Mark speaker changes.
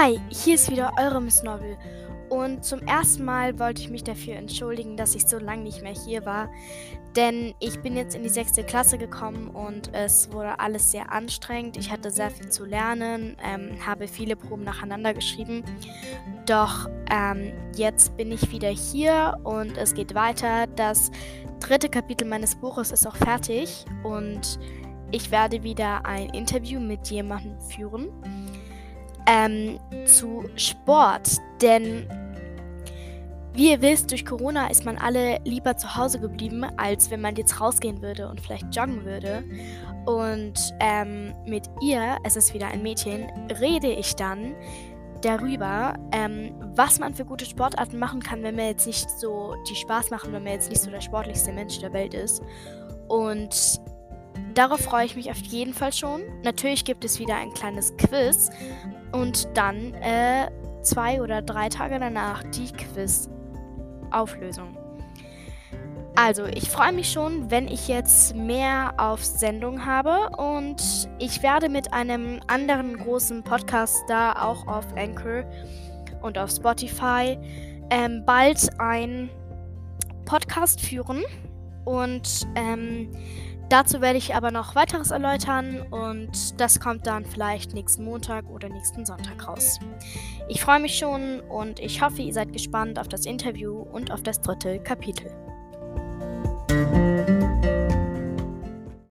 Speaker 1: Hi, hier ist wieder eure Miss Novel. Und zum ersten Mal wollte ich mich dafür entschuldigen, dass ich so lange nicht mehr hier war. Denn ich bin jetzt in die sechste Klasse gekommen und es wurde alles sehr anstrengend. Ich hatte sehr viel zu lernen, ähm, habe viele Proben nacheinander geschrieben. Doch ähm, jetzt bin ich wieder hier und es geht weiter. Das dritte Kapitel meines Buches ist auch fertig und ich werde wieder ein Interview mit jemandem führen ähm, zu Sport. Denn wie ihr wisst, durch Corona ist man alle lieber zu Hause geblieben, als wenn man jetzt rausgehen würde und vielleicht joggen würde. Und ähm, mit ihr, es ist wieder ein Mädchen, rede ich dann darüber, ähm, was man für gute Sportarten machen kann, wenn man jetzt nicht so die Spaß machen, wenn man jetzt nicht so der sportlichste Mensch der Welt ist. Und darauf freue ich mich auf jeden Fall schon. Natürlich gibt es wieder ein kleines Quiz, und dann äh, zwei oder drei Tage danach die Quiz-Auflösung. Also, ich freue mich schon, wenn ich jetzt mehr auf Sendung habe und ich werde mit einem anderen großen Podcast da auch auf Anchor und auf Spotify ähm, bald ein Podcast führen und ähm, Dazu werde ich aber noch weiteres erläutern und das kommt dann vielleicht nächsten Montag oder nächsten Sonntag raus. Ich freue mich schon und ich hoffe, ihr seid gespannt auf das Interview und auf das dritte Kapitel.